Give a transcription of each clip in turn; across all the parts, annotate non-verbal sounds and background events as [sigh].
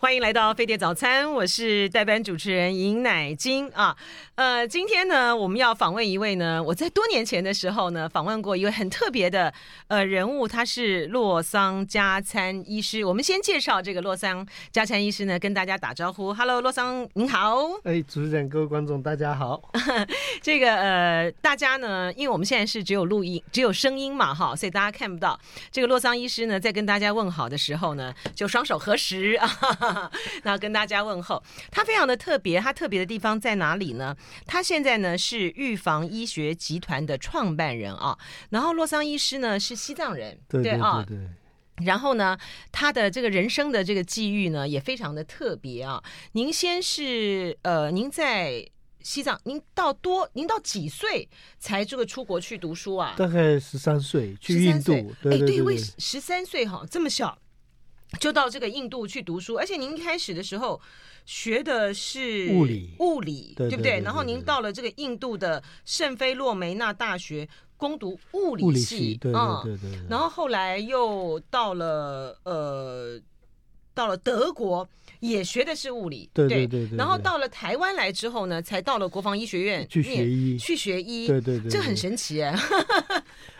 欢迎来到飞碟早餐，我是代班主持人尹乃金啊。呃，今天呢，我们要访问一位呢，我在多年前的时候呢，访问过一位很特别的呃人物，他是洛桑加餐医师。我们先介绍这个洛桑加餐医师呢，跟大家打招呼。Hello，洛桑您好。哎，主持人、各位观众，大家好。[laughs] [laughs] 这个呃，大家呢，因为我们现在是只有录音、只有声音嘛，哈，所以大家看不到这个洛桑医师呢，在跟大家问好的时候呢，就双手合十啊。[laughs] 然后跟大家问候，他非常的特别，他特别的地方在哪里呢？他现在呢是预防医学集团的创办人啊。然后洛桑医师呢是西藏人，对对对对。对啊、然后呢，他的这个人生的这个际遇呢也非常的特别啊。您先是呃，您在西藏，您到多，您到几岁才这个出国去读书啊？大概十三岁去印度，对对对，为十三岁哈这么小。就到这个印度去读书，而且您一开始的时候学的是物理，物理对，对不对？然后您到了这个印度的圣菲洛梅纳大学攻读物理系，对对对对，对。然后后来又到了呃，到了德国也学的是物理，对对对对。然后到了台湾来之后呢，才到了国防医学院去学医，去学医，对对对，这很神奇哎。[laughs]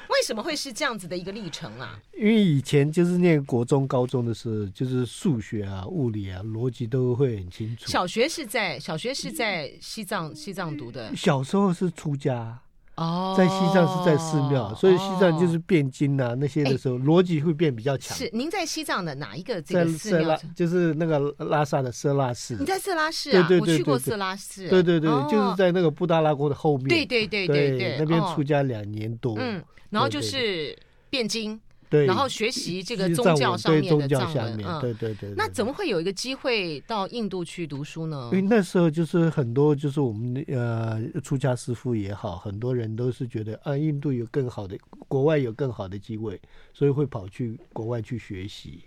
为什么会是这样子的一个历程啊？因为以前就是念国中、高中的时候，就是数学啊、物理啊、逻辑都会很清楚。小学是在小学是在西藏西藏读的。小时候是出家哦，在西藏是在寺庙，所以西藏就是辩经啊那些的时候，逻辑会变比较强。是您在西藏的哪一个这个寺庙？就是那个拉萨的色拉寺。你在色拉寺啊？对对对，我去过色拉寺。对对对，就是在那个布达拉宫的后面。对对对对对，那边出家两年多。嗯。然后就是辩经，对，然后学习这个宗教上面的藏文，嗯，对对对。那怎么会有一个机会到印度去读书呢？因为那时候就是很多，就是我们呃出家师傅也好，很多人都是觉得啊，印度有更好的，国外有更好的机会，所以会跑去国外去学习。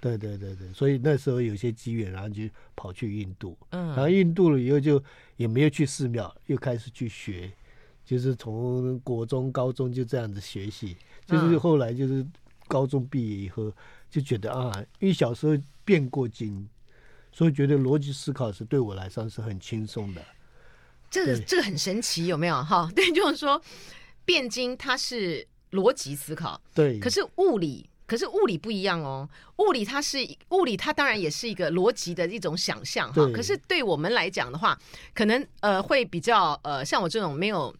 对对对对，所以那时候有些机缘，然后就跑去印度。嗯，然后印度了以后就也没有去寺庙，又开始去学。就是从国中、高中就这样子学习，就是后来就是高中毕业以后就觉得啊，因为小时候变过经，所以觉得逻辑思考是对我来说是很轻松的。这个这个很神奇，有没有哈？[laughs] 对，就是说变经它是逻辑思考，对。可是物理，可是物理不一样哦。物理它是物理，它当然也是一个逻辑的一种想象哈。可是对我们来讲的话，可能呃会比较呃像我这种没有。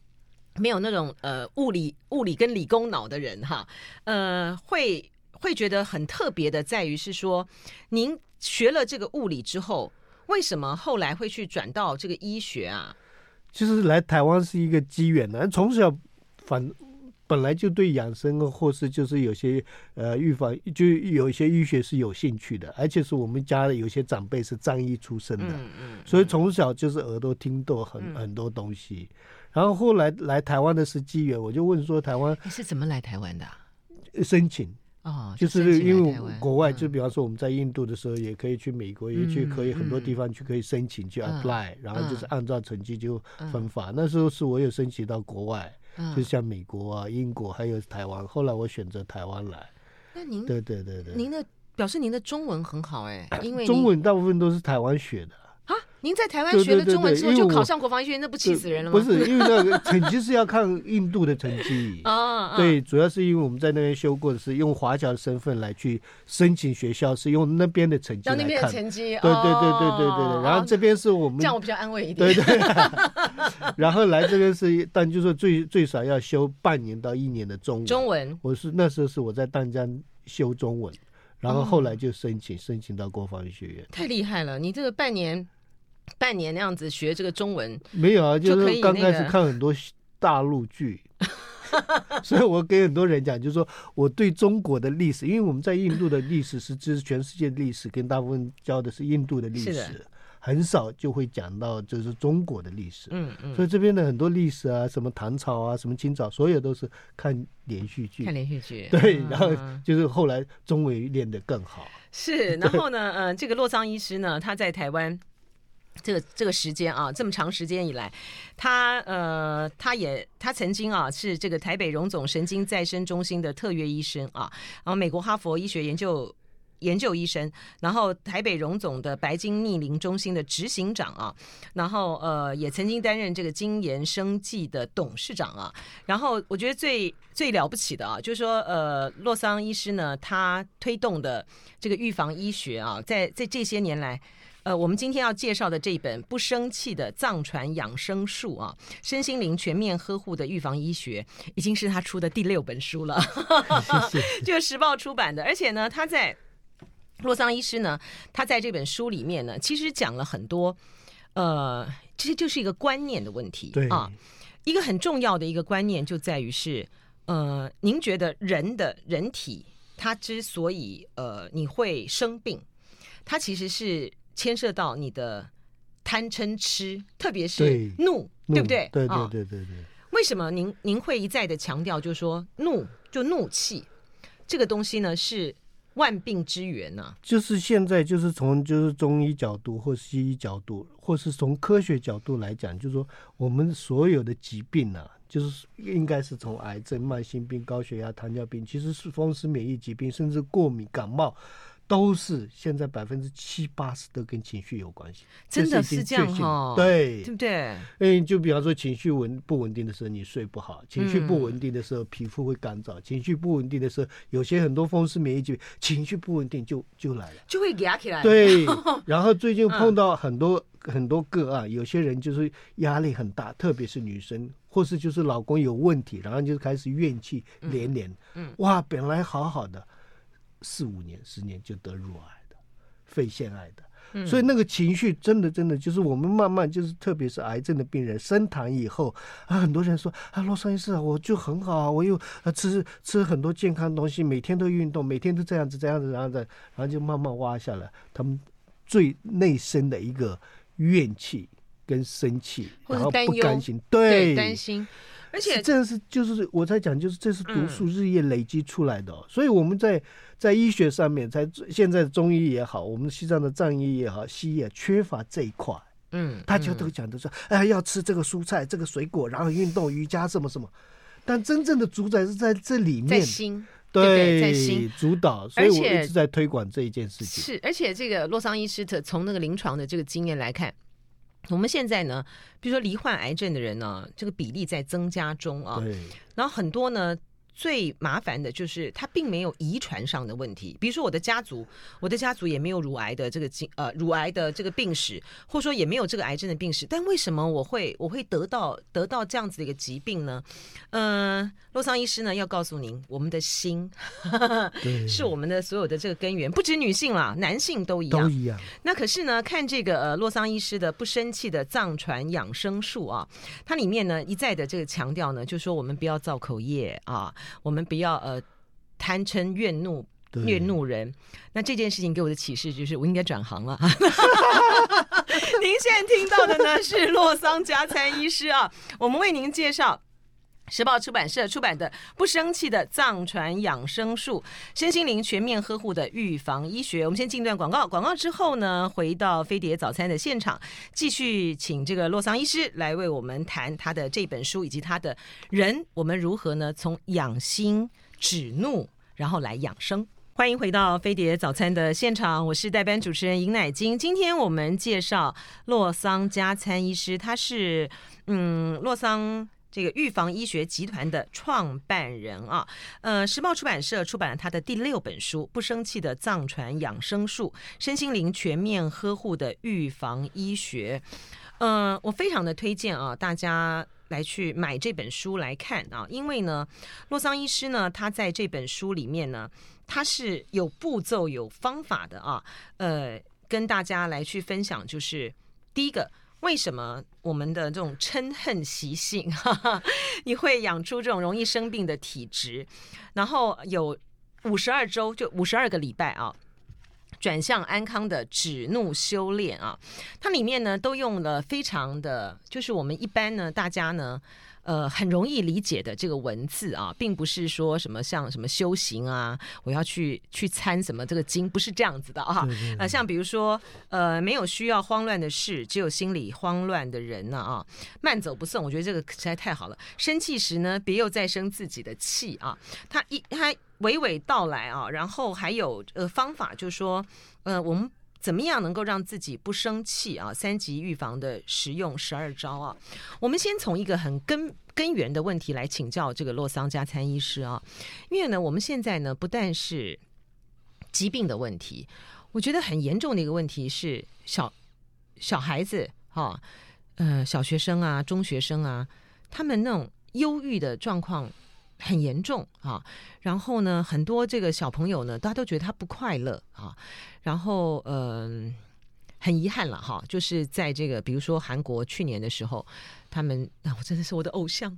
没有那种呃物理物理跟理工脑的人哈，呃会会觉得很特别的在于是说，您学了这个物理之后，为什么后来会去转到这个医学啊？其实来台湾是一个机缘呢，从小反本来就对养生或是就是有些呃预防就有一些医学是有兴趣的，而且是我们家的有些长辈是藏医出身的，嗯嗯，所以从小就是耳朵听到很、嗯、很多东西。然后后来来台湾的是机缘，我就问说台湾你是怎么来台湾的？申请哦，就是因为国外，就比方说我们在印度的时候，也可以去美国，也去可以很多地方去可以申请去 apply，然后就是按照成绩就分发。那时候是我有申请到国外，就像美国啊、英国还有台湾。后来我选择台湾来。那您对对对对，您的表示您的中文很好哎，因为中文大部分都是台湾学的。啊！您在台湾学了中文之后就考上国防医学院，那不气死人了吗？不是，[laughs] 因为那个成绩是要看印度的成绩 [laughs] 啊。对，主要是因为我们在那边修过的是用华侨的身份来去申请学校，是用那边的成绩来看。那边的成绩，对对对对对对对。然后这边是我们这样，我比较安慰一点。对对。[laughs] 然后来这边是，但就是最最少要修半年到一年的中文。中文，我是那时候是我在淡江修中文，然后后来就申请申请到国防医学院。太厉害了！你这个半年。半年那样子学这个中文没有啊，就是刚开始看很多大陆剧，[laughs] 所以我给很多人讲，就是说我对中国的历史，因为我们在印度的历史是知全世界历史，跟大部分教的是印度的历史，很少就会讲到就是中国的历史。嗯嗯，所以这边的很多历史啊，什么唐朝啊，什么清朝，所有都是看连续剧，看连续剧。[laughs] 对，然后就是后来中文练得更好。是，[laughs] 然后呢，嗯、呃，这个洛桑医师呢，他在台湾。这个这个时间啊，这么长时间以来，他呃，他也他曾经啊是这个台北荣总神经再生中心的特约医生啊，然后美国哈佛医学研究研究医生，然后台北荣总的白金逆龄中心的执行长啊，然后呃也曾经担任这个精研生技的董事长啊，然后我觉得最最了不起的啊，就是说呃洛桑医师呢，他推动的这个预防医学啊，在在这些年来。呃，我们今天要介绍的这一本不生气的藏传养生术啊，身心灵全面呵护的预防医学，已经是他出的第六本书了，[laughs] 谢谢就是时报出版的。而且呢，他在洛桑医师呢，他在这本书里面呢，其实讲了很多，呃，其实就是一个观念的问题对啊。一个很重要的一个观念就在于是，呃，您觉得人的人体，它之所以呃你会生病，它其实是。牵涉到你的贪嗔痴，特别是怒，对，对不对？对对对对对。为什么您您会一再的强调，就是说怒就怒气这个东西呢，是万病之源呢、啊？就是现在就是从就是中医角度或西医角度，或是从科学角度来讲，就是说我们所有的疾病呢、啊，就是应该是从癌症、慢性病、高血压、糖尿病，其实是风湿免疫疾病，甚至过敏、感冒。都是现在百分之七八十都跟情绪有关系，真的是这样哈、哦？对，对不对？嗯，就比方说情绪稳不稳定的时候，你睡不好；情绪不稳定的时候，皮肤会干燥；嗯、情绪不稳定的时候，有些很多风湿免疫疾病，情绪不稳定就就来了，就会压起来。对，[laughs] 然后最近碰到很多、嗯、很多个案，有些人就是压力很大，特别是女生，或是就是老公有问题，然后就开始怨气连连。嗯，哇，本来好好的。四五年、十年就得乳癌的、肺腺癌的，嗯、所以那个情绪真的、真的就是我们慢慢就是，特别是癌症的病人升堂以后啊，很多人说啊，罗桑医师啊，我就很好啊，我又啊吃吃很多健康东西，每天都运动，每天都这样子、这样子、然后再，然后就慢慢挖下来他们最内深的一个怨气跟生气，然后不甘心，对，担心。而且这是就是我在讲，就是这是毒素日夜累积出来的，哦，嗯、所以我们在在医学上面，在现在中医也好，我们西藏的藏医也好，西医也缺乏这一块。嗯，大家都讲的说，哎，要吃这个蔬菜，这个水果，然后运动、瑜伽什么什么。但真正的主宰是在这里面，在心，对，对对在心主导。所以我一直在推广这一件事情。是，而且这个洛桑医师的从那个临床的这个经验来看。我们现在呢，比如说罹患癌症的人呢，这个比例在增加中啊。对。然后很多呢。最麻烦的就是它并没有遗传上的问题，比如说我的家族，我的家族也没有乳癌的这个经呃乳癌的这个病史，或者说也没有这个癌症的病史，但为什么我会我会得到得到这样子的一个疾病呢？嗯、呃，洛桑医师呢要告诉您，我们的心 [laughs] 是我们的所有的这个根源，不止女性啦，男性都一样。都一样。那可是呢，看这个呃洛桑医师的不生气的藏传养生术啊，它里面呢一再的这个强调呢，就是说我们不要造口业啊。我们不要呃贪嗔怨怒怨怒人，那这件事情给我的启示就是我应该转行了。[laughs] [laughs] 您现在听到的呢是洛桑加餐医师啊，我们为您介绍时报出版社出版的《不生气的藏传养生术：身心灵全面呵护的预防医学》。我们先进一段广告，广告之后呢，回到飞碟早餐的现场，继续请这个洛桑医师来为我们谈他的这本书以及他的人，我们如何呢从养心止怒，然后来养生。欢迎回到飞碟早餐的现场，我是代班主持人尹乃金。今天我们介绍洛桑加参医师，他是嗯洛桑。这个预防医学集团的创办人啊，呃，时报出版社出版了他的第六本书《不生气的藏传养生术：身心灵全面呵护的预防医学》。呃，我非常的推荐啊，大家来去买这本书来看啊，因为呢，洛桑医师呢，他在这本书里面呢，他是有步骤、有方法的啊，呃，跟大家来去分享，就是第一个。为什么我们的这种嗔恨习性，哈哈，你会养出这种容易生病的体质？然后有五十二周，就五十二个礼拜啊，转向安康的止怒修炼啊，它里面呢都用了非常的，就是我们一般呢，大家呢。呃很容易理解的这个文字啊，并不是说什么像什么修行啊，我要去去参什么这个经，不是这样子的啊。对对对呃，像比如说呃，没有需要慌乱的事，只有心里慌乱的人呢啊。慢走不送，我觉得这个实在太好了。生气时呢，别又再生自己的气啊。他一他娓娓道来啊，然后还有呃方法，就是说呃我们。怎么样能够让自己不生气啊？三级预防的实用十二招啊！我们先从一个很根根源的问题来请教这个洛桑加参医师啊，因为呢，我们现在呢不但是疾病的问题，我觉得很严重的一个问题是小小孩子哈，呃，小学生啊，中学生啊，他们那种忧郁的状况。很严重啊，然后呢，很多这个小朋友呢，大家都觉得他不快乐啊，然后嗯、呃，很遗憾了哈，就是在这个比如说韩国去年的时候，他们啊，我真的是我的偶像，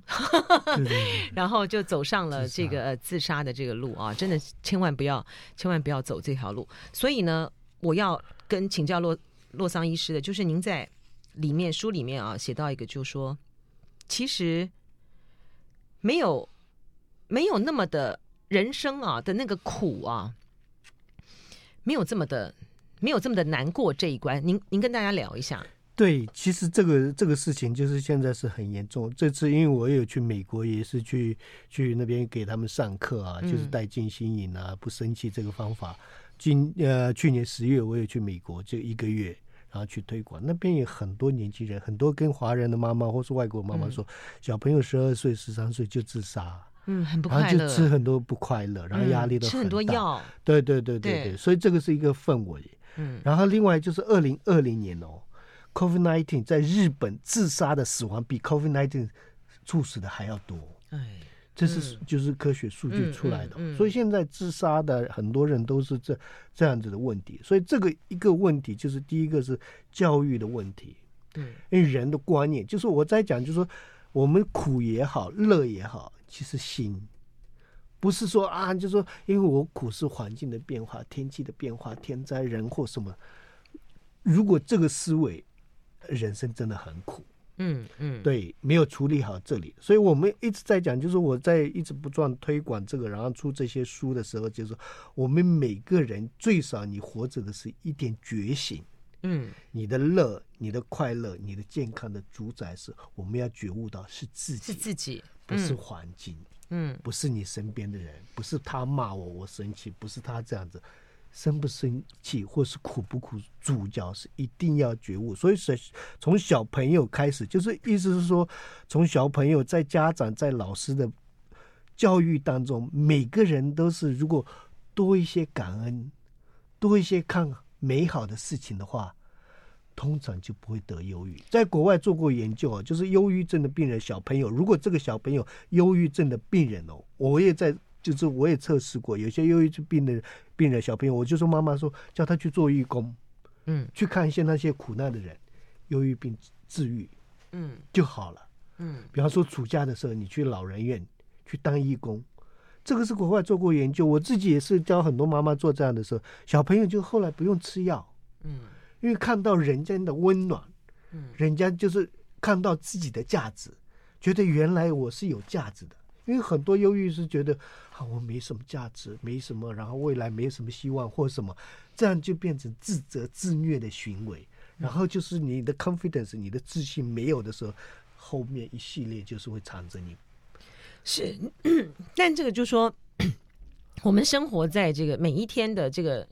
[laughs] 然后就走上了这个自杀的这个路啊，真的千万不要千万不要走这条路。所以呢，我要跟请教洛洛桑医师的，就是您在里面书里面啊写到一个，就是说其实没有。没有那么的人生啊的那个苦啊，没有这么的，没有这么的难过这一关。您您跟大家聊一下。对，其实这个这个事情就是现在是很严重。这次因为我有去美国，也是去去那边给他们上课啊，就是带静心饮啊，不生气这个方法。今呃去年十月我也去美国，就一个月，然后去推广。那边有很多年轻人，很多跟华人的妈妈或是外国妈妈说，嗯、小朋友十二岁、十三岁就自杀。嗯，很不快乐，然后就吃很多不快乐，然后压力都很大，嗯、吃很多药，对对对对对，对，所以这个是一个氛围。嗯，然后另外就是二零二零年哦，COVID nineteen 在日本自杀的死亡比 COVID nineteen 猝死的还要多。哎，这是就是科学数据出来的，嗯嗯嗯，所以现在自杀的很多人都是这这样子的问题。所以这个一个问题就是第一个是教育的问题，对，因为人的观念就是我在讲，就是说我们苦也好，乐也好。其实心不是说啊，就说，因为我苦是环境的变化、天气的变化、天灾人祸什么。如果这个思维，人生真的很苦。嗯嗯，对，没有处理好这里，所以我们一直在讲，就是我在一直不断推广这个，然后出这些书的时候，就是我们每个人最少你活着的是一点觉醒。嗯，你的乐、你的快乐、你的健康的主宰是，我们要觉悟到是自己，是自己。不是环境，嗯，不是你身边的人，不是他骂我我生气，不是他这样子，生不生气或是苦不苦，主角是一定要觉悟。所以是从小朋友开始，就是意思是说，从小朋友在家长在老师的教育当中，每个人都是如果多一些感恩，多一些看美好的事情的话。通常就不会得忧郁。在国外做过研究啊，就是忧郁症的病人小朋友，如果这个小朋友忧郁症的病人哦，我也在，就是我也测试过，有些忧郁症病的病人小朋友，我就说妈妈说叫他去做义工，嗯，去看一些那些苦难的人，忧郁病治愈，嗯，就好了，嗯，比方说暑假的时候你去老人院去当义工，这个是国外做过研究，我自己也是教很多妈妈做这样的时候，小朋友就后来不用吃药，嗯。因为看到人间的温暖，嗯，人家就是看到自己的价值，觉得原来我是有价值的。因为很多忧郁是觉得啊，我没什么价值，没什么，然后未来没什么希望或什么，这样就变成自责自虐的行为。然后就是你的 confidence，你的自信没有的时候，后面一系列就是会缠着你。是，[coughs] 但这个就说，[coughs] 我们生活在这个每一天的这个。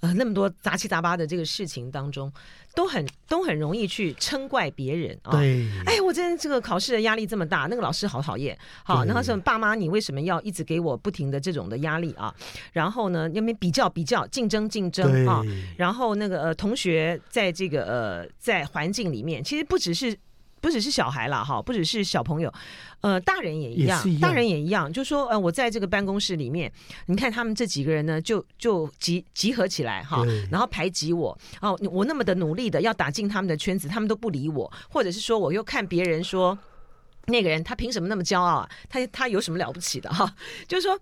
呃，那么多杂七杂八的这个事情当中，都很都很容易去称怪别人啊。对，哎，我真的这个考试的压力这么大，那个老师好讨厌。好，然后说爸妈，你为什么要一直给我不停的这种的压力啊？然后呢，那边比较比较，竞争竞争啊。然后那个呃，同学在这个呃，在环境里面，其实不只是。不只是小孩了哈，不只是小朋友，呃，大人也一样，一样大人也一样。就说呃，我在这个办公室里面，你看他们这几个人呢，就就集集合起来哈，然后排挤我哦，我那么的努力的要打进他们的圈子，他们都不理我，或者是说我又看别人说那个人他凭什么那么骄傲啊？他他有什么了不起的哈？[laughs] 就是说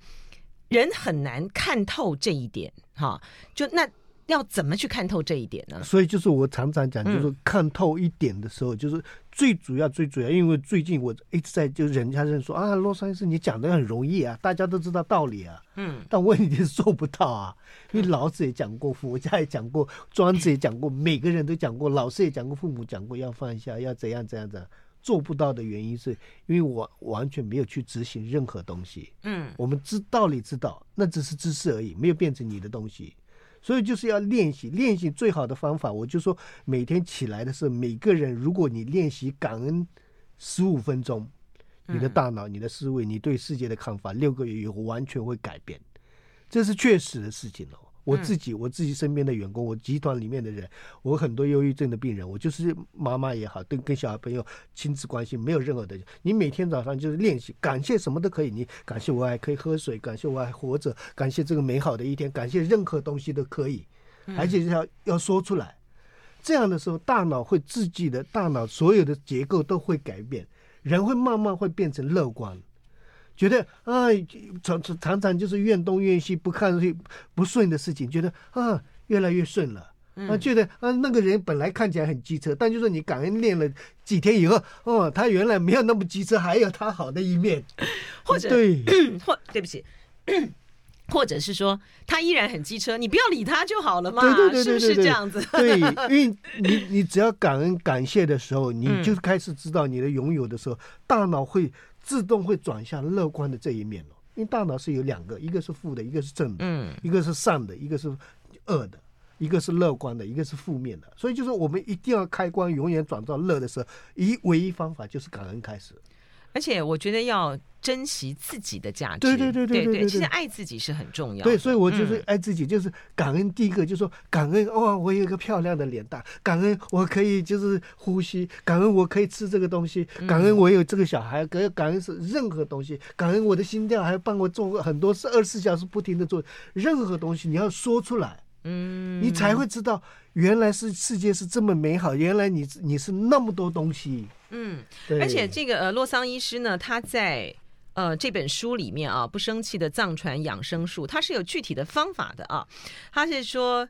人很难看透这一点哈，就那。要怎么去看透这一点呢？所以就是我常常讲，就是看透一点的时候，就是最主要、最主要。因为最近我一直在，就人家认说啊，洛桑医师你讲的很容易啊，大家都知道道理啊。嗯。但问题是做不到啊，因为老子也讲过，佛家也讲过，庄子也讲过，每个人都讲过，老师也讲过，父母讲过，要放下，要怎样怎样怎样。做不到的原因是因为我完全没有去执行任何东西。嗯。我们知道理知道，那只是知识而已，没有变成你的东西。所以就是要练习，练习最好的方法，我就说每天起来的时候，每个人如果你练习感恩十五分钟，你的大脑、你的思维、你对世界的看法，六个月以后完全会改变，这是确实的事情哦。我自己，我自己身边的员工，我集团里面的人，我很多忧郁症的病人，我就是妈妈也好，跟跟小朋友亲子关系没有任何的。你每天早上就是练习，感谢什么都可以，你感谢我还可以喝水，感谢我还活着，感谢这个美好的一天，感谢任何东西都可以，而且要要说出来。这样的时候，大脑会自己的大脑所有的结构都会改变，人会慢慢会变成乐观。觉得啊，常常常就是怨东怨西，不看不顺的事情，觉得啊越来越顺了。啊，觉得啊那个人本来看起来很机车，但就是你感恩练了几天以后，哦，他原来没有那么机车，还有他好的一面。[laughs] 或者对，[coughs] 或对不起，[coughs] 或者是说他依然很机车，你不要理他就好了嘛？对对对是这样子？[laughs] 对，因为你你只要感恩感谢的时候，你就开始知道你的拥有的时候，大脑会。自动会转向乐观的这一面，因为大脑是有两个，一个是负的，一个是正的，嗯，一个是善的，一个是恶的，一个是乐观的，一个是负面的。所以就是我们一定要开关，永远转到乐的时候，一唯一方法就是感恩开始。而且我觉得要珍惜自己的价值，对对对对对对，其实爱自己是很重要的。对，所以我就是爱自己，就是感恩。第一个就是说感恩，哇，我有一个漂亮的脸蛋，感恩我可以就是呼吸，感恩我可以吃这个东西，感恩我有这个小孩，感感恩是任何东西，感恩我的心跳还帮我做过很多事，二十四小时不停的做任何东西，你要说出来，嗯，你才会知道原来是世界是这么美好，原来你你是那么多东西。嗯，而且这个呃，洛桑医师呢，他在呃这本书里面啊，不生气的藏传养生术，他是有具体的方法的啊。他是说，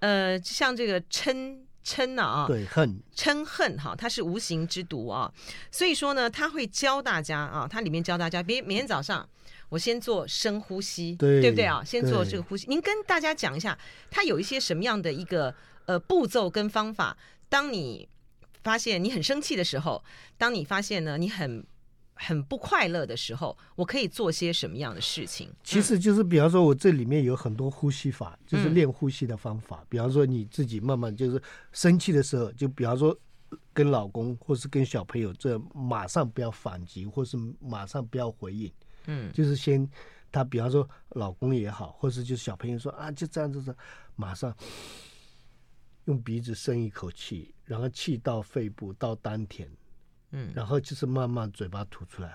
呃，像这个嗔嗔啊，对恨嗔恨哈，它是无形之毒啊。所以说呢，他会教大家啊，他里面教大家，别每天早上我先做深呼吸，对，对不对啊？先做这个呼吸。您跟大家讲一下，他有一些什么样的一个呃步骤跟方法，当你。发现你很生气的时候，当你发现呢，你很很不快乐的时候，我可以做些什么样的事情？其实就是，比方说，我这里面有很多呼吸法，就是练呼吸的方法。嗯、比方说，你自己慢慢就是生气的时候，就比方说跟老公或是跟小朋友，这马上不要反击，或是马上不要回应。嗯，就是先他，比方说老公也好，或是就是小朋友说啊，就这样子的，马上。用鼻子深一口气，然后气到肺部到丹田，嗯，然后就是慢慢嘴巴吐出来，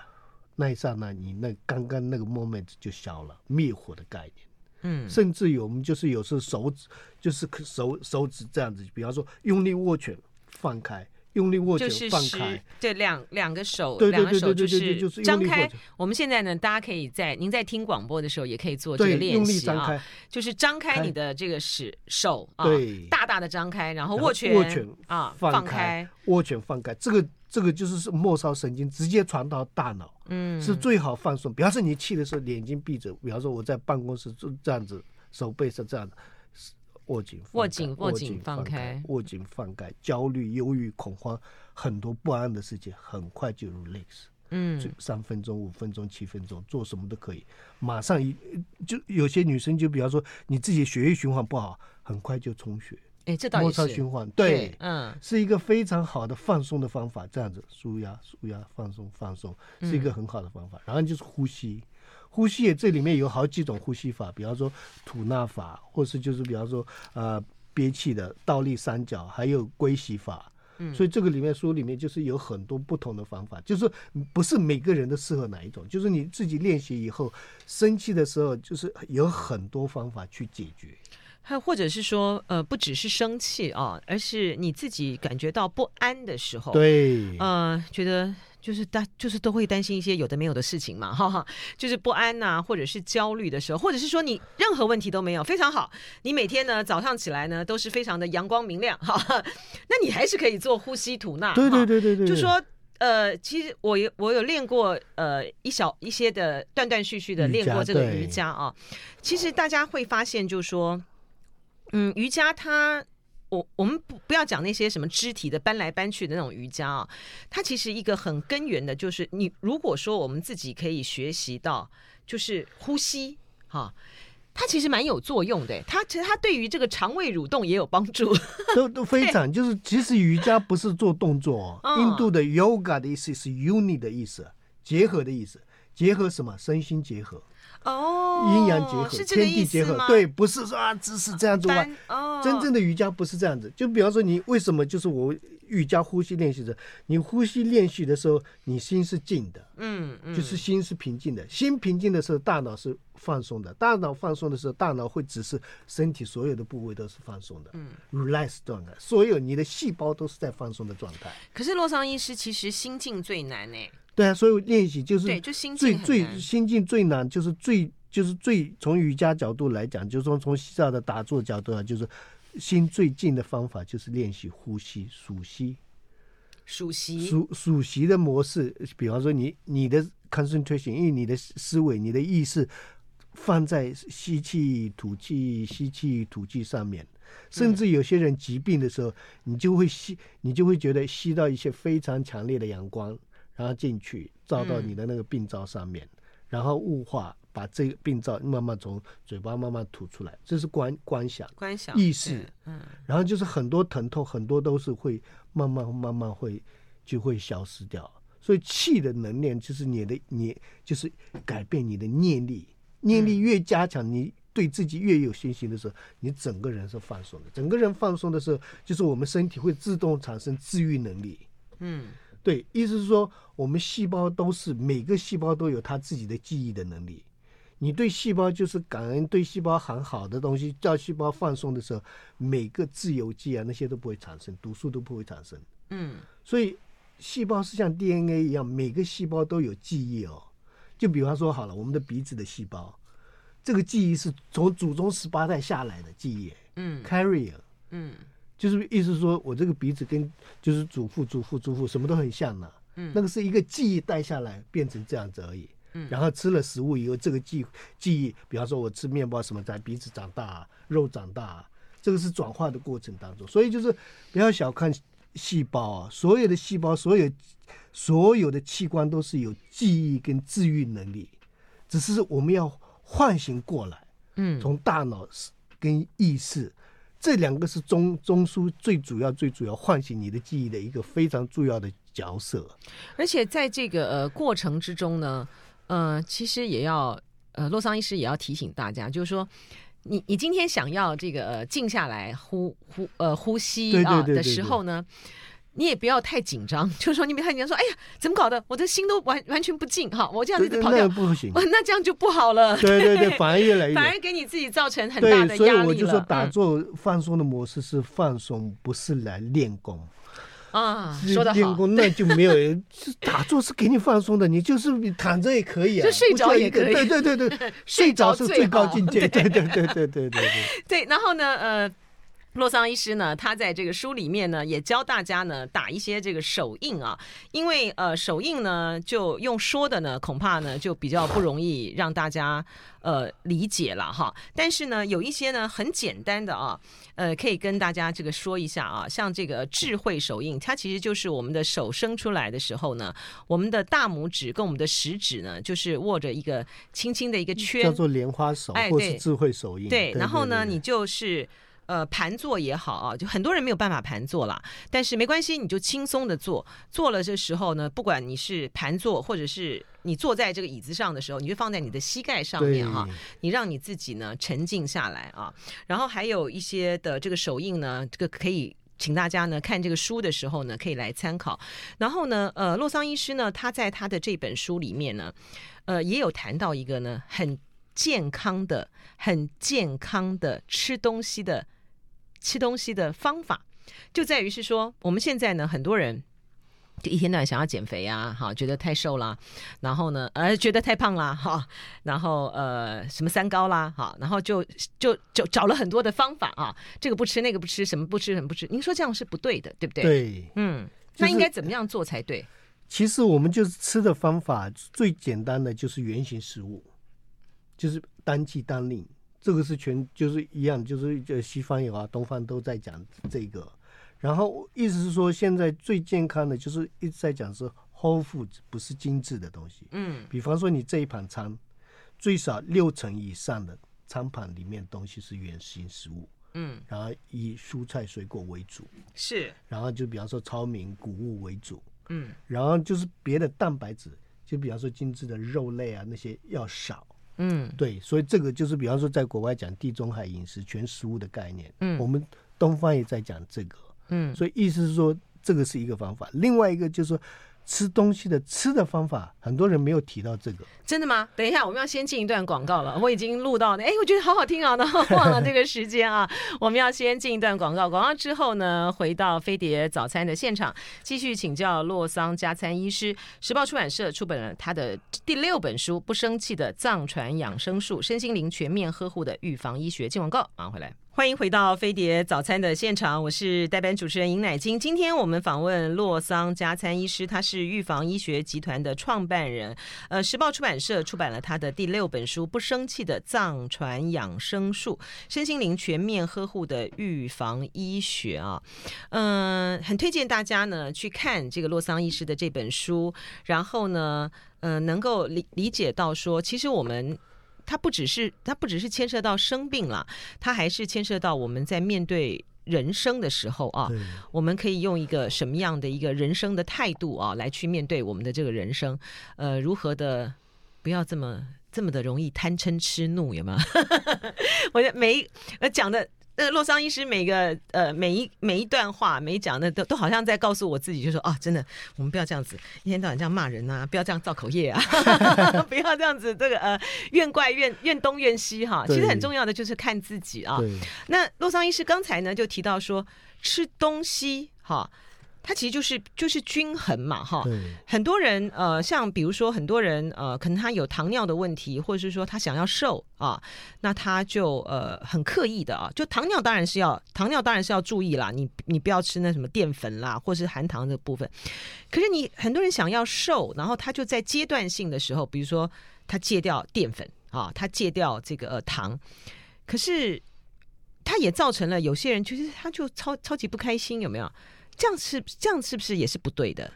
那一刹那，你那刚刚那个 moment 就消了，灭火的概念，嗯，甚至于我们就是有时候手指，就是手手指这样子，比方说用力握拳，放开。用力握拳，放开，对，两两个手，两个手就是张开。我们现在呢，大家可以在您在听广播的时候，也可以做这个练习啊，就是张开你的这个手手啊，大大的张开，然后握拳，握拳啊，放开，握拳放开，这个这个就是末梢神经直接传到大脑，嗯，是最好放松。比方说你气的时候，眼睛闭着，比方说我在办公室就这样子，手背是这样的。握紧，握紧，握紧，放开，握紧，放开。焦虑、忧郁、恐慌，很多不安的事情，很快就 release。嗯，三分钟、五分钟、七分钟，做什么都可以。马上一就有些女生，就比方说你自己血液循环不好，很快就充血。哎，这倒也是。末梢循环，对，嗯，是一个非常好的放松的方法。这样子，舒压、舒压、放松、放松，是一个很好的方法。然后就是呼吸。呼吸也这里面有好几种呼吸法，比方说吐纳法，或是就是比方说呃憋气的倒立三角，还有归息法。嗯，所以这个里面书里面就是有很多不同的方法，就是不是每个人都适合哪一种，就是你自己练习以后，生气的时候就是有很多方法去解决。还或者是说呃不只是生气啊，而是你自己感觉到不安的时候，对，呃觉得。就是担就是都会担心一些有的没有的事情嘛，哈哈，就是不安呐、啊，或者是焦虑的时候，或者是说你任何问题都没有，非常好，你每天呢早上起来呢都是非常的阳光明亮，哈，那你还是可以做呼吸吐纳，对对对对对，就说呃，其实我有我有练过呃一小一些的断断续续的练过这个瑜伽啊，其实大家会发现，就是说，嗯，瑜伽它。我我们不不要讲那些什么肢体的搬来搬去的那种瑜伽啊，它其实一个很根源的，就是你如果说我们自己可以学习到，就是呼吸哈，它其实蛮有作用的。它其实它对于这个肠胃蠕动也有帮助，[laughs] 都都非常。[laughs] 就是其实瑜伽不是做动作，印度的 yoga 的意思是 uni 的意思，结合的意思，结合什么？身心结合。哦，阴阳结合，天地结合，对，不是说啊，只是这样子玩。哦，真正的瑜伽不是这样子。就比方说，你为什么就是我瑜伽呼吸练习的？你呼吸练习的时候，你心是静的，嗯，就是心是平静的。心平静的时候，大脑是放松的。大脑放松的时候，大脑会只是身体所有的部位都是放松的，嗯，relax 状态，所有你的细胞都是在放松的状态。可是洛桑医师，其实心静最难呢。对啊，所以练习就是最最心境最难，就是最就是最从瑜伽角度来讲，就是说从西藏的打坐角度啊，就是心最静的方法就是练习呼吸数息，数息数数息的模式。比方说你你的 concentration，因为你的思维、你的意识放在吸气、吐气、吸气、吐气上面，甚至有些人疾病的时候，你就会吸，你就会觉得吸到一些非常强烈的阳光。然后进去照到你的那个病灶上面，嗯、然后雾化，把这个病灶慢慢从嘴巴慢慢吐出来，这是观观想、观想意识。嗯，然后就是很多疼痛，很多都是会慢慢慢慢会就会消失掉。所以气的能量就是你的你就是改变你的念力，念力越加强，你对自己越有信心的时候，你整个人是放松的。整个人放松的时候，就是我们身体会自动产生治愈能力。嗯。对，意思是说，我们细胞都是每个细胞都有它自己的记忆的能力。你对细胞就是感恩，对细胞很好的东西，叫细胞放松的时候，每个自由基啊那些都不会产生，毒素都不会产生。嗯，所以细胞是像 DNA 一样，每个细胞都有记忆哦。就比方说好了，我们的鼻子的细胞，这个记忆是从祖宗十八代下来的记忆。嗯，carrier。嗯。就是意思说，我这个鼻子跟就是祖父、祖父、祖父什么都很像呢。嗯，那个是一个记忆带下来变成这样子而已。嗯，然后吃了食物以后，这个记记忆，比方说我吃面包什么，在鼻子长大，肉长大，这个是转化的过程当中。所以就是不要小看细胞啊，所有的细胞，所有所有的器官都是有记忆跟治愈能力，只是我们要唤醒过来。嗯，从大脑跟意识。这两个是中中枢最主要、最主要唤醒你的记忆的一个非常重要的角色。而且在这个呃过程之中呢，呃，其实也要呃，洛桑医师也要提醒大家，就是说，你你今天想要这个呃静下来呼呼呃呼吸啊的时候呢。你也不要太紧张，[laughs] 就是说你别太紧张，说哎呀，怎么搞的？我的心都完完全不静哈，我这样子跑掉，那不行，[laughs] 那这样就不好了。对对对，[laughs] 反而越来越，反而给你自己造成很大的压力了。所以我就说，打坐放松的模式是放松，不是来练功啊。说练功那就没有，打坐是给你放松的，你就是你躺着也可以啊，就睡着也可以。对对对对，睡着是最高境界。对对对对对对对。对，然后呢，呃。洛桑医师呢，他在这个书里面呢，也教大家呢打一些这个手印啊，因为呃手印呢，就用说的呢，恐怕呢就比较不容易让大家呃理解了哈。但是呢，有一些呢很简单的啊，呃，可以跟大家这个说一下啊，像这个智慧手印，它其实就是我们的手伸出来的时候呢，我们的大拇指跟我们的食指呢，就是握着一个轻轻的一个圈，叫做莲花手，或是智慧手印。对，然后呢，你就是。呃，盘坐也好啊，就很多人没有办法盘坐啦。但是没关系，你就轻松的坐。坐了这时候呢，不管你是盘坐，或者是你坐在这个椅子上的时候，你就放在你的膝盖上面、啊，你让你自己呢沉静下来啊。然后还有一些的这个手印呢，这个可以请大家呢看这个书的时候呢，可以来参考。然后呢，呃，洛桑医师呢，他在他的这本书里面呢，呃，也有谈到一个呢很健康的、很健康的吃东西的。吃东西的方法就在于是说，我们现在呢，很多人就一天到晚想要减肥啊，哈，觉得太瘦啦，然后呢，呃，觉得太胖啦，哈，然后呃，什么三高啦，哈，然后就就就找了很多的方法啊，这个不吃那个不吃，什么不吃什么不吃，您说这样是不对的，对不对？对，嗯，那应该怎么样做才对？其实我们就是吃的方法最简单的就是原型食物，就是单剂单令，这个是全就是一样，就是西方有啊，东方都在讲这个。然后意思是说，现在最健康的就是一直在讲是 whole food，不是精致的东西。嗯，比方说你这一盘餐，最少六成以上的餐盘里面东西是原型食物。嗯，然后以蔬菜水果为主。是。然后就比方说糙米谷物为主。嗯。然后就是别的蛋白质，就比方说精致的肉类啊那些要少。嗯。对，所以这个就是比方说在国外讲地中海饮食全食物的概念。嗯。我们东方也在讲这个。嗯，所以意思是说，这个是一个方法。另外一个就是说，吃东西的吃的方法，很多人没有提到这个。真的吗？等一下，我们要先进一段广告了。我已经录到，哎，我觉得好好听啊，然后忘了这个时间啊。[laughs] 我们要先进一段广告，广告之后呢，回到飞碟早餐的现场，继续请教洛桑加餐医师。时报出版社出版了他的第六本书《不生气的藏传养生术：身心灵全面呵护的预防医学》。进广告，马上回来。欢迎回到飞碟早餐的现场，我是代班主持人尹乃菁。今天我们访问洛桑加餐医师，他是预防医学集团的创办人。呃，时报出版社出版了他的第六本书《不生气的藏传养生术：身心灵全面呵护的预防医学》啊。嗯、很推荐大家呢去看这个洛桑医师的这本书，然后呢，呃，能够理理解到说，其实我们。它不只是，它不只是牵涉到生病了，它还是牵涉到我们在面对人生的时候啊，我们可以用一个什么样的一个人生的态度啊，来去面对我们的这个人生，呃，如何的不要这么这么的容易贪嗔痴怒，有没有？[laughs] 我觉得每呃讲的。那洛桑医师每个呃每一每一段话每一讲的都都好像在告诉我自己，就说啊，真的，我们不要这样子一天到晚这样骂人啊，不要这样造口业啊，[laughs] 不要这样子这个呃怨怪怨怨东怨西哈。其实很重要的就是看自己啊。那洛桑医师刚才呢就提到说吃东西哈。它其实就是就是均衡嘛，哈。很多人呃，像比如说很多人呃，可能他有糖尿的问题，或者是说他想要瘦啊，那他就呃很刻意的啊，就糖尿当然是要糖尿当然是要注意啦，你你不要吃那什么淀粉啦，或是含糖的部分。可是你很多人想要瘦，然后他就在阶段性的时候，比如说他戒掉淀粉啊，他戒掉这个呃糖，可是他也造成了有些人其实他就超超级不开心，有没有？这样是这样是不是也是不对的？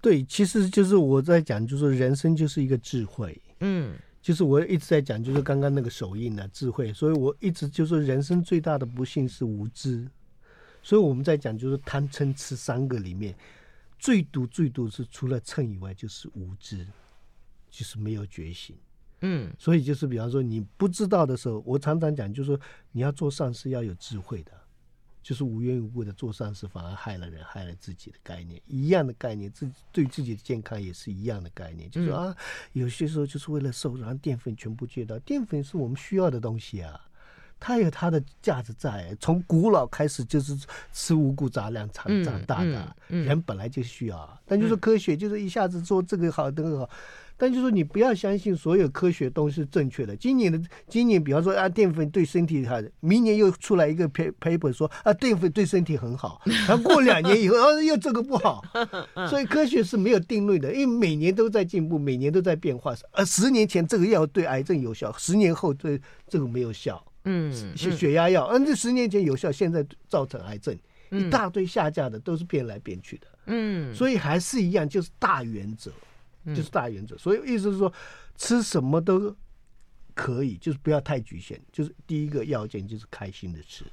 对，其实就是我在讲，就是人生就是一个智慧，嗯，就是我一直在讲，就是刚刚那个手印的智慧，所以我一直就是人生最大的不幸是无知，所以我们在讲就是贪嗔痴三个里面最毒最毒是除了嗔以外就是无知，就是没有觉醒，嗯，所以就是比方说你不知道的时候，我常常讲就是说你要做善事要有智慧的。就是无缘无故的做善事，反而害了人，害了自己的概念，一样的概念，自己对自己的健康也是一样的概念。就是说啊，有些时候就是为了瘦，然后淀粉全部戒掉。淀粉是我们需要的东西啊，它有它的价值在。从古老开始就是吃五谷杂粮长长大的，人本来就需要。但就是科学，就是一下子做这个好，那个好。但就是说，你不要相信所有科学都是正确的。今年的今年，比方说啊，淀粉对身体好，明年又出来一个 paper 说啊，淀粉对身体很好，然后过两年以后啊，[laughs] 又这个不好。[laughs] 所以科学是没有定论的，因为每年都在进步，每年都在变化。呃，十年前这个药对癌症有效，十年后对这个没有效。嗯，血血压药，嗯，这十年前有效，现在造成癌症，一大堆下架的都是变来变去的。嗯，所以还是一样，就是大原则。就是大原则，所以意思是说，吃什么都可以，就是不要太局限。就是第一个要件就是开心的吃，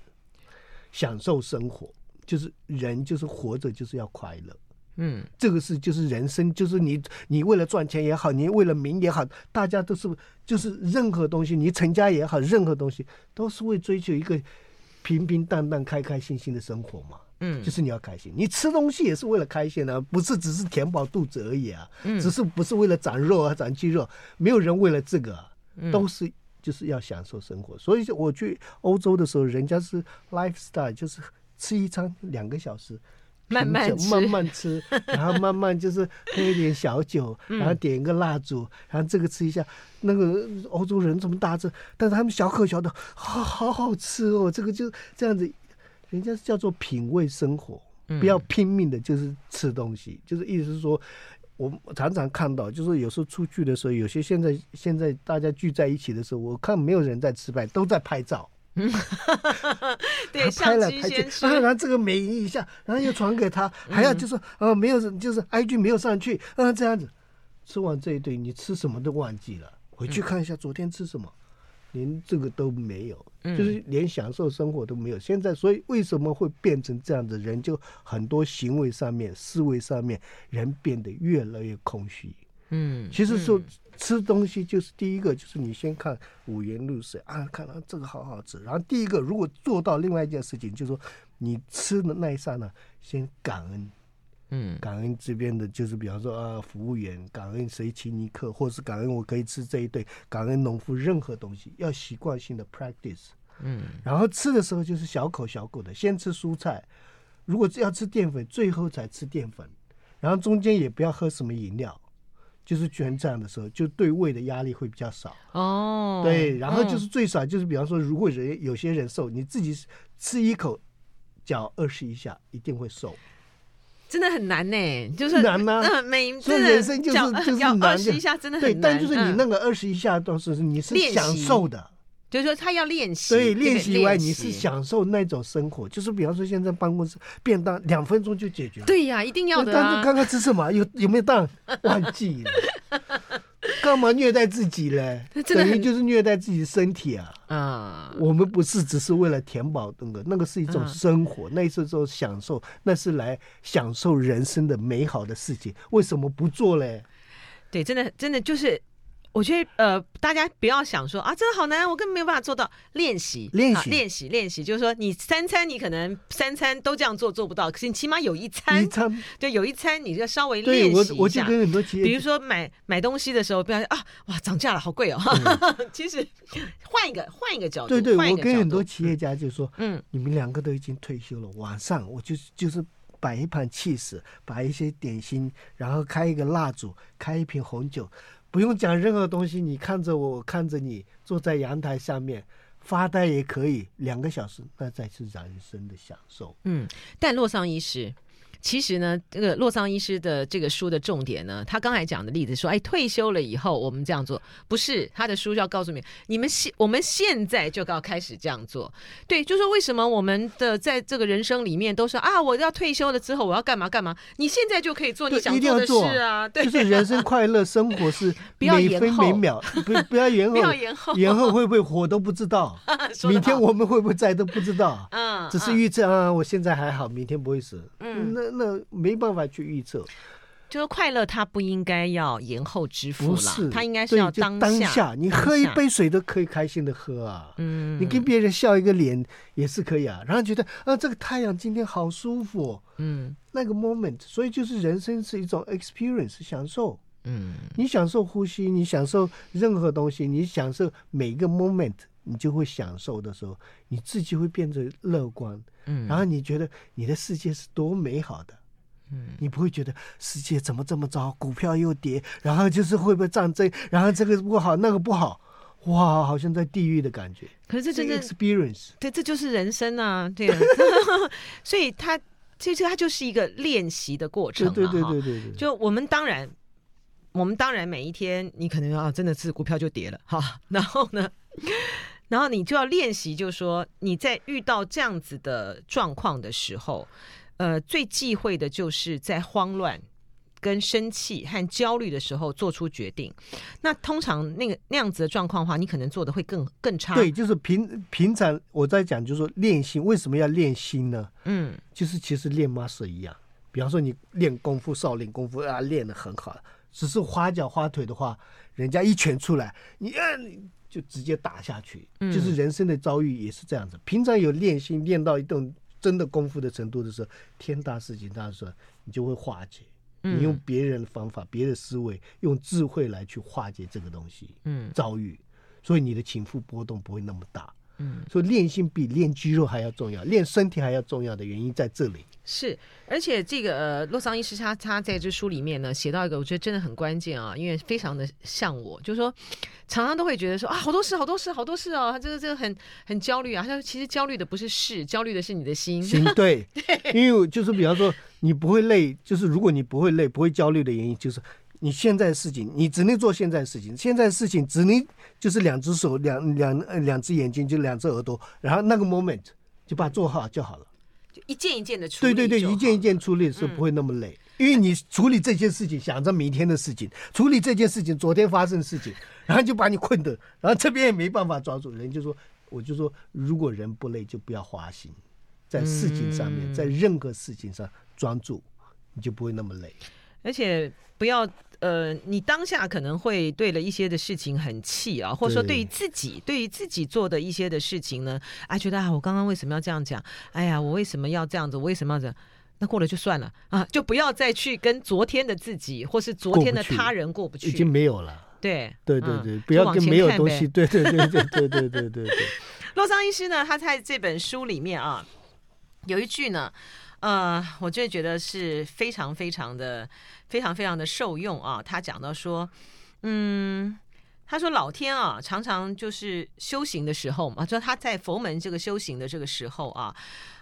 享受生活。就是人就是活着就是要快乐，嗯，这个是就是人生，就是你你为了赚钱也好，你为了名也好，大家都是就是任何东西，你成家也好，任何东西都是为追求一个平平淡淡、开开心心的生活嘛。嗯，就是你要开心，你吃东西也是为了开心的，不是只是填饱肚子而已啊。嗯，只是不是为了长肉啊、长肌肉，没有人为了这个，都是就是要享受生活。所以我去欧洲的时候，人家是 lifestyle，就是吃一餐两个小时，慢慢吃，慢慢吃，[laughs] 然后慢慢就是喝一点小酒，然后点一个蜡烛，然后这个吃一下。那个欧洲人这么大只，但是他们小口小的，好好好吃哦。这个就这样子，人家是叫做品味生活，不要拼命的，就是吃东西，就是意思是说。我常常看到，就是有时候出去的时候，有些现在现在大家聚在一起的时候，我看没有人在吃饭，都在拍照。[laughs] 对，拍了拍去，然后这个美一下，然后又传给他，还要就是呃没有，就是 IG 没有上去，嗯，这样子吃完这一顿，你吃什么都忘记了，回去看一下昨天吃什么。连这个都没有，就是连享受生活都没有。现在，所以为什么会变成这样的人？就很多行为上面、思维上面，人变得越来越空虚。嗯，其实说吃东西就是第一个，就是你先看五颜六色啊，看到这个好好吃。然后第一个，如果做到另外一件事情，就是说你吃的那一刹那，先感恩。嗯，感恩这边的就是，比方说啊，服务员，感恩谁请你客，或是感恩我可以吃这一顿，感恩农夫，任何东西要习惯性的 practice。嗯，然后吃的时候就是小口小口的，先吃蔬菜，如果要吃淀粉，最后才吃淀粉，然后中间也不要喝什么饮料，就是全这样的时候，就对胃的压力会比较少。哦，对，然后就是最少就是，比方说，如果人有些人瘦，你自己吃一口，嚼二十一下，一定会瘦。真的很难呢，就是难吗？嗯，每所以人生就是就是难，二十一下真的很难。对，但就是你那个二十一下都是你是享受的，就是说他要练习。所以练习外你是享受那种生活，就是比方说现在办公室便当两分钟就解决了。对呀，一定要的。但是刚刚吃什么？有有没有蛋？忘记了。[laughs] [laughs] 干嘛虐待自己嘞？等于就是虐待自己的身体啊！啊，我们不是只是为了填饱那个，那个是一种生活，那是一种享受，那是来享受人生的美好的事情。为什么不做嘞？对，真的，真的就是。我觉得呃，大家不要想说啊，真的好难，我根本没有办法做到。练习，练习，练习，练习，就是说，你三餐你可能三餐都这样做做不到，可是你起码有一餐，一餐，对，有一餐你就稍微练习一下。我我就跟很多企业，比如说买买东西的时候，不要啊，哇，涨价了，好贵哦。嗯、[laughs] 其实换一个换一个角度，对对，我跟很多企业家就说，嗯，你们两个都已经退休了，晚上我就就是摆一盘气势，摆一些点心，然后开一个蜡烛，开一瓶红酒。不用讲任何东西，你看着我，我看着你，坐在阳台下面发呆也可以，两个小时，那才是人生的享受。嗯，但洛桑医师。其实呢，这个洛桑医师的这个书的重点呢，他刚才讲的例子说，哎，退休了以后我们这样做，不是他的书就要告诉你，你们现我们现在就要开始这样做。对，就说为什么我们的在这个人生里面都说啊，我要退休了之后我要干嘛干嘛？你现在就可以做你想做的事啊，对，就是人生快乐生活是每分每秒，不要 [laughs] 不要延后，不要延后，延后会不会活都不知道，[laughs] 明天我们会不会在都不知道，嗯，只是预测啊，我现在还好，明天不会死，嗯，那。那没办法去预测，就是快乐，它不应该要延后支付了，它应该是要当下。当下，你喝一杯水都可以开心的喝啊，嗯，你跟别人笑一个脸也是可以啊，然后觉得啊，这个太阳今天好舒服，嗯，那个 moment，所以就是人生是一种 experience，享受，嗯，你享受呼吸，你享受任何东西，你享受每一个 moment。你就会享受的时候，你自己会变得乐观，嗯，然后你觉得你的世界是多美好的，嗯，你不会觉得世界怎么这么糟，股票又跌，然后就是会不会战争，然后这个不好那个不好，哇，好像在地狱的感觉。可是这真的 experience，对，这就是人生啊，对啊，[laughs] 所以它其实它就是一个练习的过程，对对对对对对。就我们当然，我们当然每一天你可能啊，真的是股票就跌了哈，然后呢？然后你就要练习，就是说你在遇到这样子的状况的时候，呃，最忌讳的就是在慌乱、跟生气和焦虑的时候做出决定。那通常那个那样子的状况的话，你可能做的会更更差。对，就是平平常我在讲，就是说练心为什么要练心呢？嗯，就是其实练 muscle 一样，比方说你练功夫、少林功夫啊，练的很好，只是花脚花腿的话，人家一拳出来，你啊你。就直接打下去，就是人生的遭遇也是这样子。嗯、平常有练心，练到一种真的功夫的程度的时候，天大事情大事，你就会化解。嗯、你用别人的方法、别的思维，用智慧来去化解这个东西，嗯，遭遇，所以你的情绪波动不会那么大。嗯，所以练心比练肌肉还要重要，练身体还要重要的原因在这里。是，而且这个呃，洛桑医师他他在这书里面呢写到一个，我觉得真的很关键啊，因为非常的像我，就是说常常都会觉得说啊，好多事，好多事，好多事哦，他这个这个很很焦虑啊。他说其实焦虑的不是事，焦虑的是你的心。心对，对，因为就是比方说你不会累，就是如果你不会累，不会焦虑的原因就是你现在的事情，你只能做现在的事情，现在的事情只能就是两只手，两两呃两只眼睛，就两只耳朵，然后那个 moment 就把它做好就好了。就一件一件的处理，对对对，一件一件处理的时候不会那么累，嗯，因为你处理这件事情，想着明天的事情，处理这件事情，昨天发生的事情，然后就把你困的，然后这边也没办法抓住。人就说，我就说，如果人不累，就不要花心，在事情上面，在任何事情上专注，你就不会那么累，而且不要。呃，你当下可能会对了一些的事情很气啊，或者说对于自己，对于自己做的一些的事情呢，啊，觉得啊，我刚刚为什么要这样讲？哎呀，我为什么要这样子？我为什么要这样？那过了就算了啊，就不要再去跟昨天的自己或是昨天的他人过不去，已经没有了。对，对对对，不要跟没有东西。对对对对对对对对对。[laughs] 洛桑医师呢，他在这本书里面啊，有一句呢。呃，我就觉得是非常非常的、非常非常的受用啊。他讲到说，嗯，他说老天啊，常常就是修行的时候嘛，就他在佛门这个修行的这个时候啊，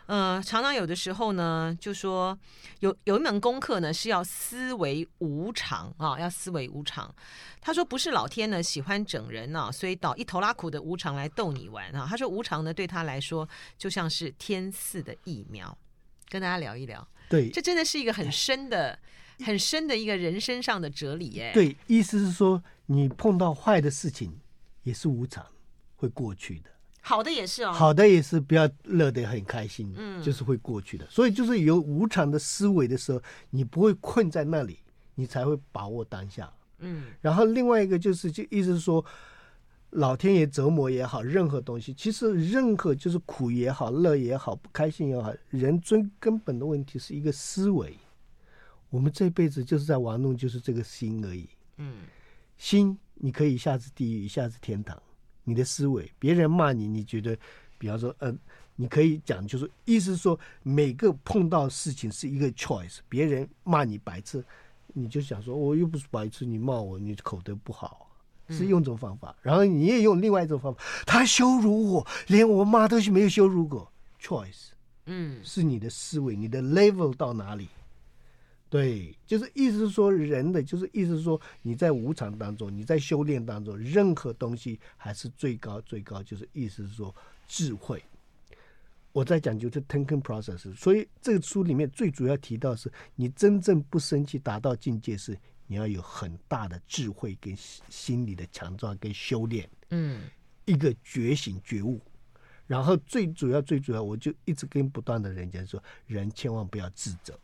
呃，常常有的时候呢，就说有有一门功课呢是要思维无常啊，要思维无常。他说不是老天呢喜欢整人呢、啊，所以导一头拉苦的无常来逗你玩啊。他说无常呢对他来说就像是天赐的疫苗。跟大家聊一聊，对，这真的是一个很深的、很深的一个人生上的哲理耶。对，意思是说，你碰到坏的事情也是无常，会过去的；好的也是哦，好的也是不要乐得很开心，嗯，就是会过去的。所以，就是有无常的思维的时候，你不会困在那里，你才会把握当下。嗯，然后另外一个就是，就意思是说。老天爷折磨也好，任何东西，其实任何就是苦也好，乐也好，不开心也好，人最根本的问题是一个思维。我们这辈子就是在玩弄，就是这个心而已。嗯，心你可以一下子地狱，一下子天堂。你的思维，别人骂你，你觉得，比方说，嗯、呃，你可以讲，就是意思说，每个碰到事情是一个 choice。别人骂你白痴，你就想说，我又不是白痴，你骂我，你口德不好。是用这种方法，然后你也用另外一种方法。他羞辱我，连我妈都是没有羞辱过。Choice，嗯，是你的思维，你的 level 到哪里？对，就是意思是说，人的就是意思是说，你在无常当中，你在修炼当中，任何东西还是最高最高，就是意思是说智慧。我在讲究这 thinking process，所以这个书里面最主要提到是，你真正不生气达到境界是。你要有很大的智慧跟心理的强壮跟修炼，嗯，一个觉醒觉悟，然后最主要最主要，我就一直跟不断的人讲说，人千万不要自责，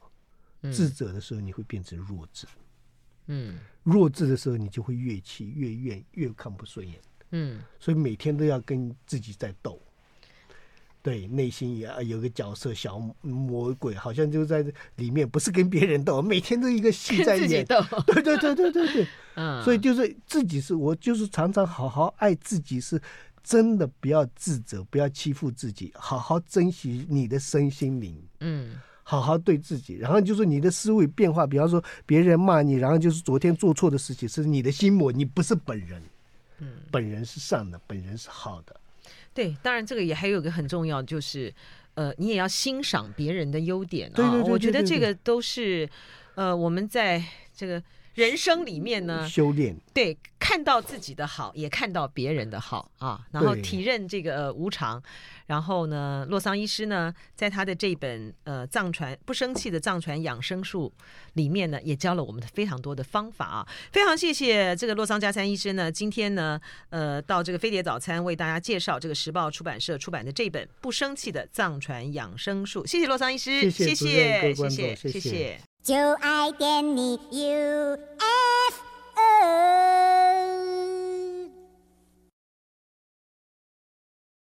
自责的时候你会变成弱智，嗯，弱智的时候你就会越气越怨越看不顺眼，嗯，所以每天都要跟自己在斗。对，内心也有个角色，小魔鬼，好像就在里面，不是跟别人斗，每天都一个戏在演。对对对对对对，[laughs] 嗯，所以就是自己是我，就是常常好好爱自己，是真的不要自责，不要欺负自己，好好珍惜你的身心灵，嗯，好好对自己，然后就是你的思维变化，比方说别人骂你，然后就是昨天做错的事情是你的心魔，你不是本人，嗯，本人是善的，本人是好的。对，当然这个也还有一个很重要，就是，呃，你也要欣赏别人的优点啊。我觉得这个都是，呃，我们在这个。人生里面呢，修炼对，看到自己的好，也看到别人的好啊，然后体认这个、呃、无常。然后呢，洛桑医师呢，在他的这本呃藏传不生气的藏传养生术里面呢，也教了我们非常多的方法啊。非常谢谢这个洛桑加参医师呢，今天呢，呃，到这个飞碟早餐为大家介绍这个时报出版社出版的这本不生气的藏传养生术。谢谢洛桑医师，谢谢，谢谢，谢谢。谢谢就爱点你 UFO。